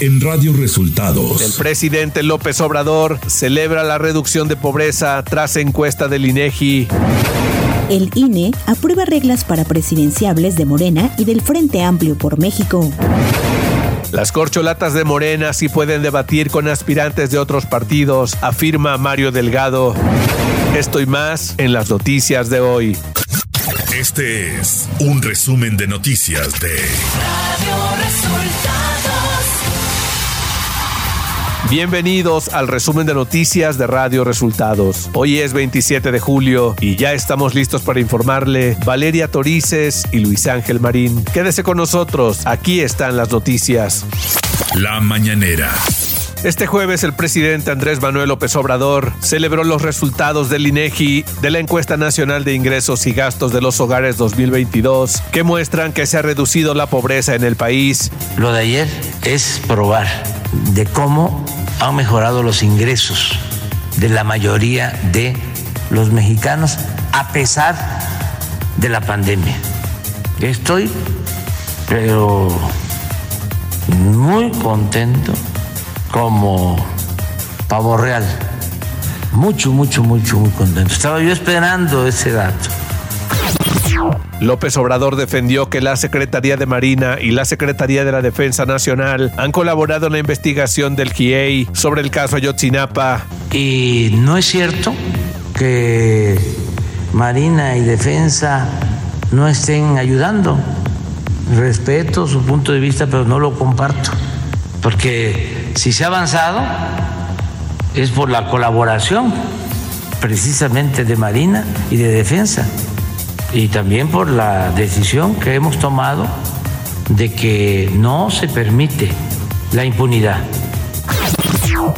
en Radio Resultados. El presidente López Obrador celebra la reducción de pobreza tras encuesta del INEGI. El INE aprueba reglas para presidenciables de Morena y del Frente Amplio por México. Las corcholatas de Morena sí pueden debatir con aspirantes de otros partidos, afirma Mario Delgado. Esto y más en las noticias de hoy. Este es un resumen de noticias de Radio Resultados. Bienvenidos al resumen de noticias de Radio Resultados. Hoy es 27 de julio y ya estamos listos para informarle Valeria Torices y Luis Ángel Marín. Quédese con nosotros, aquí están las noticias. La mañanera. Este jueves el presidente Andrés Manuel López Obrador celebró los resultados del INEGI de la encuesta nacional de ingresos y gastos de los hogares 2022 que muestran que se ha reducido la pobreza en el país. Lo de ayer es probar de cómo han mejorado los ingresos de la mayoría de los mexicanos a pesar de la pandemia. Estoy pero muy contento como pavo real. Mucho, mucho, mucho, muy contento. Estaba yo esperando ese dato. López Obrador defendió que la Secretaría de Marina y la Secretaría de la Defensa Nacional han colaborado en la investigación del GIEI sobre el caso Ayotzinapa. Y no es cierto que Marina y Defensa no estén ayudando. Respeto su punto de vista, pero no lo comparto. Porque si se ha avanzado es por la colaboración precisamente de Marina y de Defensa y también por la decisión que hemos tomado de que no se permite la impunidad.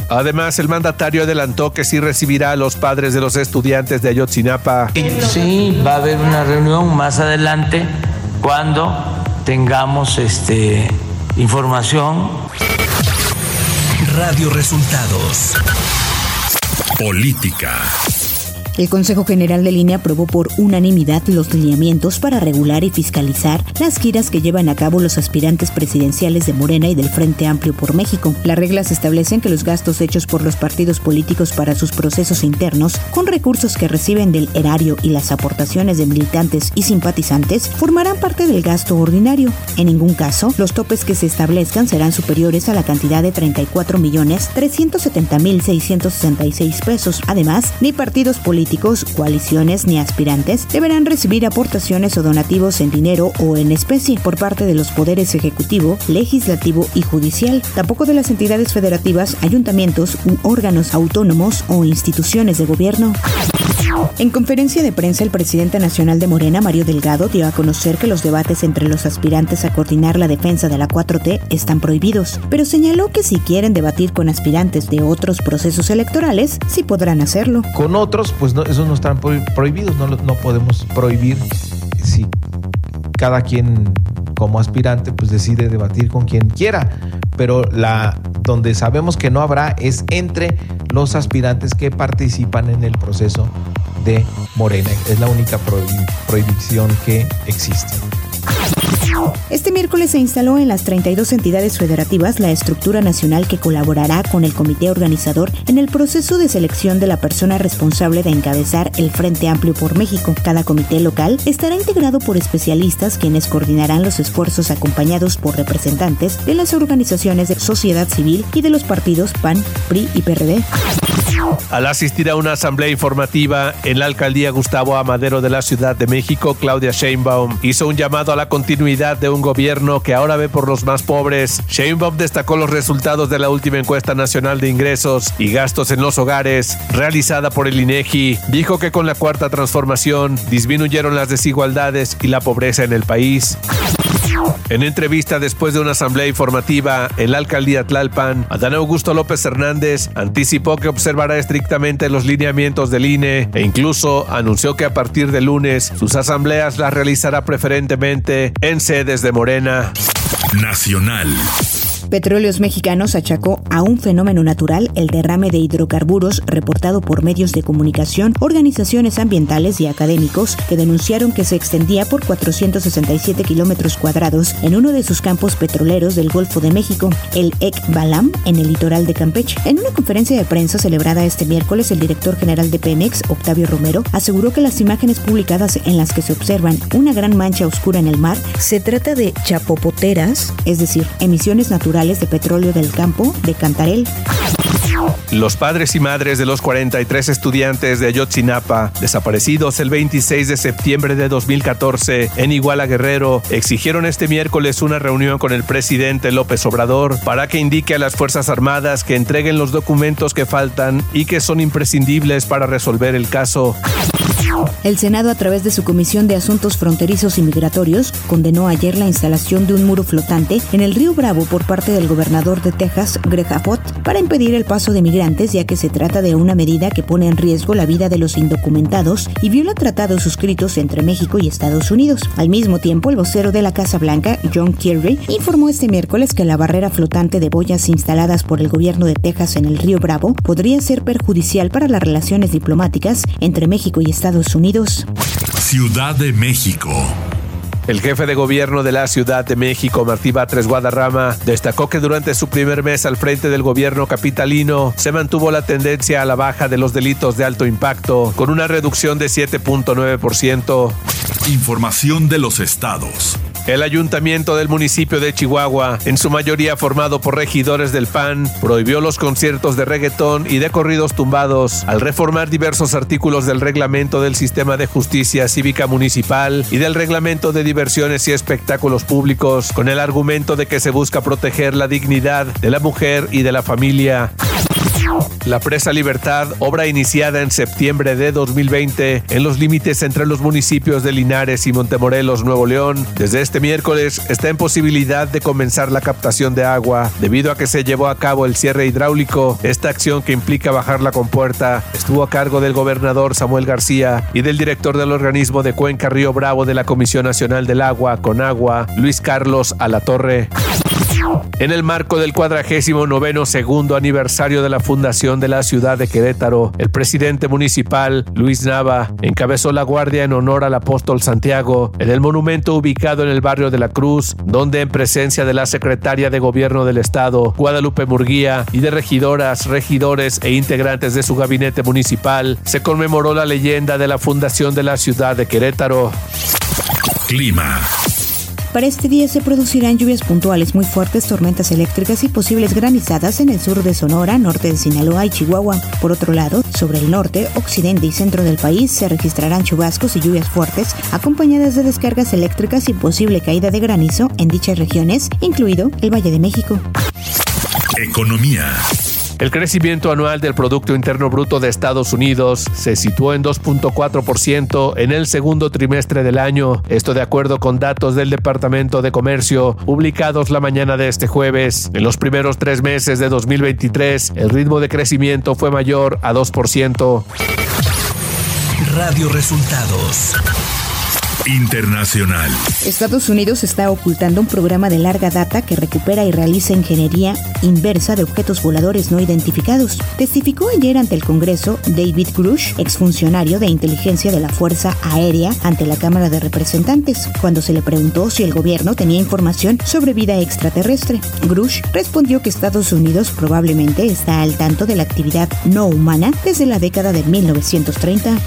Además, el mandatario adelantó que sí recibirá a los padres de los estudiantes de Ayotzinapa. Sí, va a haber una reunión más adelante cuando tengamos este, información Radio Resultados. Política. El Consejo General de Línea aprobó por unanimidad los lineamientos para regular y fiscalizar las giras que llevan a cabo los aspirantes presidenciales de Morena y del Frente Amplio por México. Las reglas establecen que los gastos hechos por los partidos políticos para sus procesos internos, con recursos que reciben del erario y las aportaciones de militantes y simpatizantes, formarán parte del gasto ordinario. En ningún caso, los topes que se establezcan serán superiores a la cantidad de 34 millones 370 mil 666 pesos. Además, ni partidos políticos políticos, coaliciones ni aspirantes deberán recibir aportaciones o donativos en dinero o en especie por parte de los poderes ejecutivo, legislativo y judicial, tampoco de las entidades federativas, ayuntamientos u órganos autónomos o instituciones de gobierno. En conferencia de prensa, el presidente nacional de Morena, Mario Delgado, dio a conocer que los debates entre los aspirantes a coordinar la defensa de la 4T están prohibidos, pero señaló que si quieren debatir con aspirantes de otros procesos electorales, sí podrán hacerlo. Con otros, pues no, esos no están prohibidos, no, no podemos prohibir si cada quien como aspirante pues decide debatir con quien quiera, pero la donde sabemos que no habrá es entre los aspirantes que participan en el proceso de Morena. Es la única prohibición que existe. Este miércoles se instaló en las 32 entidades federativas la estructura nacional que colaborará con el comité organizador en el proceso de selección de la persona responsable de encabezar el Frente Amplio por México. Cada comité local estará integrado por especialistas quienes coordinarán los esfuerzos acompañados por representantes de las organizaciones de sociedad civil y de los partidos PAN, PRI y PRD. Al asistir a una asamblea informativa en la alcaldía Gustavo Amadero de la Ciudad de México, Claudia Sheinbaum hizo un llamado a la continuidad de un gobierno que ahora ve por los más pobres. Sheinbaum destacó los resultados de la última encuesta nacional de ingresos y gastos en los hogares realizada por el INEGI. Dijo que con la cuarta transformación disminuyeron las desigualdades y la pobreza en el país. En entrevista después de una asamblea informativa en la alcaldía Tlalpan, Adán Augusto López Hernández anticipó que observará estrictamente los lineamientos del INE e incluso anunció que a partir de lunes sus asambleas las realizará preferentemente en sedes de Morena. Nacional. Petróleos Mexicanos achacó a un fenómeno natural el derrame de hidrocarburos reportado por medios de comunicación, organizaciones ambientales y académicos que denunciaron que se extendía por 467 kilómetros cuadrados en uno de sus campos petroleros del Golfo de México, el Ec Balam, en el litoral de Campeche. En una conferencia de prensa celebrada este miércoles, el director general de Pemex, Octavio Romero, aseguró que las imágenes publicadas en las que se observan una gran mancha oscura en el mar se trata de chapopoteras, es decir, emisiones naturales de petróleo del campo de Cantarel. Los padres y madres de los 43 estudiantes de Ayotzinapa, desaparecidos el 26 de septiembre de 2014 en Iguala Guerrero, exigieron este miércoles una reunión con el presidente López Obrador para que indique a las Fuerzas Armadas que entreguen los documentos que faltan y que son imprescindibles para resolver el caso. El Senado, a través de su Comisión de Asuntos Fronterizos y Migratorios, condenó ayer la instalación de un muro flotante en el río Bravo por parte del gobernador de Texas, Greg Abbott, para impedir el paso de migrantes, ya que se trata de una medida que pone en riesgo la vida de los indocumentados y viola tratados suscritos entre México y Estados Unidos. Al mismo tiempo, el vocero de la Casa Blanca, John Kerry, informó este miércoles que la barrera flotante de boyas instaladas por el gobierno de Texas en el río Bravo podría ser perjudicial para las relaciones diplomáticas entre México y Estados Unidos. Ciudad de México. El jefe de gobierno de la Ciudad de México, Martí Batres Guadarrama, destacó que durante su primer mes al frente del gobierno capitalino se mantuvo la tendencia a la baja de los delitos de alto impacto, con una reducción de 7.9%. Información de los estados. El ayuntamiento del municipio de Chihuahua, en su mayoría formado por regidores del PAN, prohibió los conciertos de reggaetón y de corridos tumbados al reformar diversos artículos del reglamento del sistema de justicia cívica municipal y del reglamento de diversiones y espectáculos públicos, con el argumento de que se busca proteger la dignidad de la mujer y de la familia. La presa Libertad, obra iniciada en septiembre de 2020 en los límites entre los municipios de Linares y Montemorelos, Nuevo León, desde este miércoles está en posibilidad de comenzar la captación de agua debido a que se llevó a cabo el cierre hidráulico. Esta acción que implica bajar la compuerta estuvo a cargo del gobernador Samuel García y del director del organismo de Cuenca Río Bravo de la Comisión Nacional del Agua, con agua, Luis Carlos Alatorre. En el marco del cuadragésimo noveno segundo aniversario de la fundación de la ciudad de Querétaro, el presidente municipal, Luis Nava, encabezó la guardia en honor al apóstol Santiago en el monumento ubicado en el barrio de la Cruz, donde en presencia de la secretaria de gobierno del estado, Guadalupe Murguía, y de regidoras, regidores e integrantes de su gabinete municipal, se conmemoró la leyenda de la fundación de la ciudad de Querétaro. Clima. Para este día se producirán lluvias puntuales muy fuertes, tormentas eléctricas y posibles granizadas en el sur de Sonora, norte de Sinaloa y Chihuahua. Por otro lado, sobre el norte, occidente y centro del país se registrarán chubascos y lluvias fuertes, acompañadas de descargas eléctricas y posible caída de granizo en dichas regiones, incluido el Valle de México. Economía. El crecimiento anual del Producto Interno Bruto de Estados Unidos se situó en 2.4% en el segundo trimestre del año, esto de acuerdo con datos del Departamento de Comercio publicados la mañana de este jueves. En los primeros tres meses de 2023, el ritmo de crecimiento fue mayor a 2%. Radio Resultados. Internacional. Estados Unidos está ocultando un programa de larga data que recupera y realiza ingeniería inversa de objetos voladores no identificados. Testificó ayer ante el Congreso David Grush, exfuncionario de inteligencia de la Fuerza Aérea, ante la Cámara de Representantes, cuando se le preguntó si el gobierno tenía información sobre vida extraterrestre. Grush respondió que Estados Unidos probablemente está al tanto de la actividad no humana desde la década de 1930.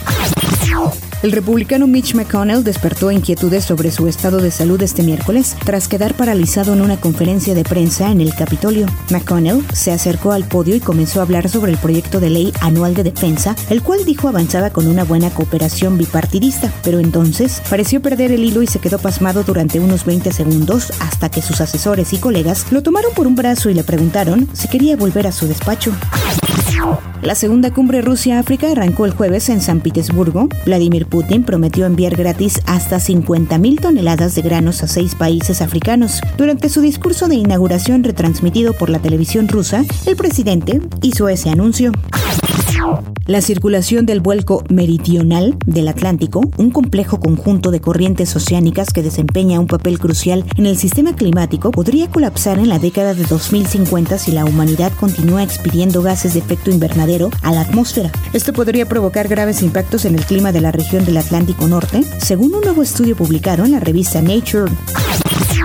El republicano Mitch McConnell despertó inquietudes sobre su estado de salud este miércoles tras quedar paralizado en una conferencia de prensa en el Capitolio. McConnell se acercó al podio y comenzó a hablar sobre el proyecto de ley anual de defensa, el cual dijo avanzaba con una buena cooperación bipartidista, pero entonces pareció perder el hilo y se quedó pasmado durante unos 20 segundos hasta que sus asesores y colegas lo tomaron por un brazo y le preguntaron si quería volver a su despacho. La segunda cumbre Rusia-África arrancó el jueves en San Petersburgo. Vladimir Putin prometió enviar gratis hasta 50.000 toneladas de granos a seis países africanos. Durante su discurso de inauguración retransmitido por la televisión rusa, el presidente hizo ese anuncio. La circulación del vuelco meridional del Atlántico, un complejo conjunto de corrientes oceánicas que desempeña un papel crucial en el sistema climático, podría colapsar en la década de 2050 si la humanidad continúa expidiendo gases de efecto invernadero a la atmósfera. Esto podría provocar graves impactos en el clima de la región del Atlántico Norte, según un nuevo estudio publicado en la revista Nature.